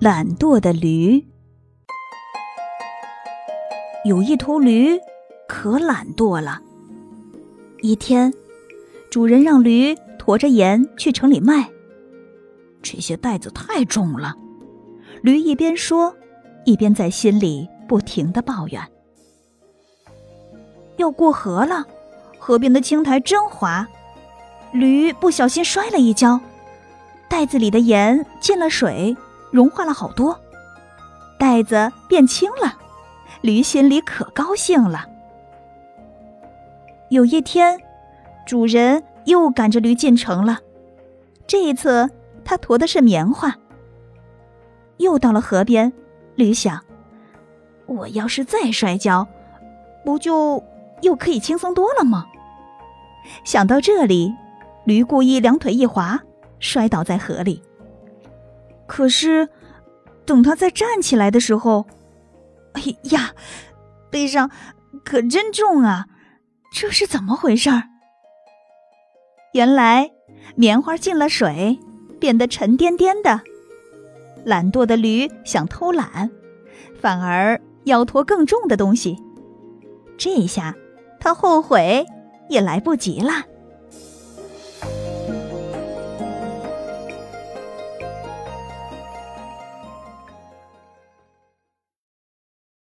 懒惰的驴。有一头驴可懒惰了。一天，主人让驴驮着盐去城里卖。这些袋子太重了，驴一边说，一边在心里不停的抱怨。要过河了，河边的青苔真滑，驴不小心摔了一跤，袋子里的盐进了水，融化了好多，袋子变轻了，驴心里可高兴了。有一天，主人又赶着驴进城了，这一次他驮的是棉花。又到了河边，驴想：我要是再摔跤，不就……又可以轻松多了吗？想到这里，驴故意两腿一滑，摔倒在河里。可是，等他再站起来的时候，哎呀，背上可真重啊！这是怎么回事儿？原来棉花进了水，变得沉甸甸的。懒惰的驴想偷懒，反而要驮更重的东西。这下。他后悔也来不及了。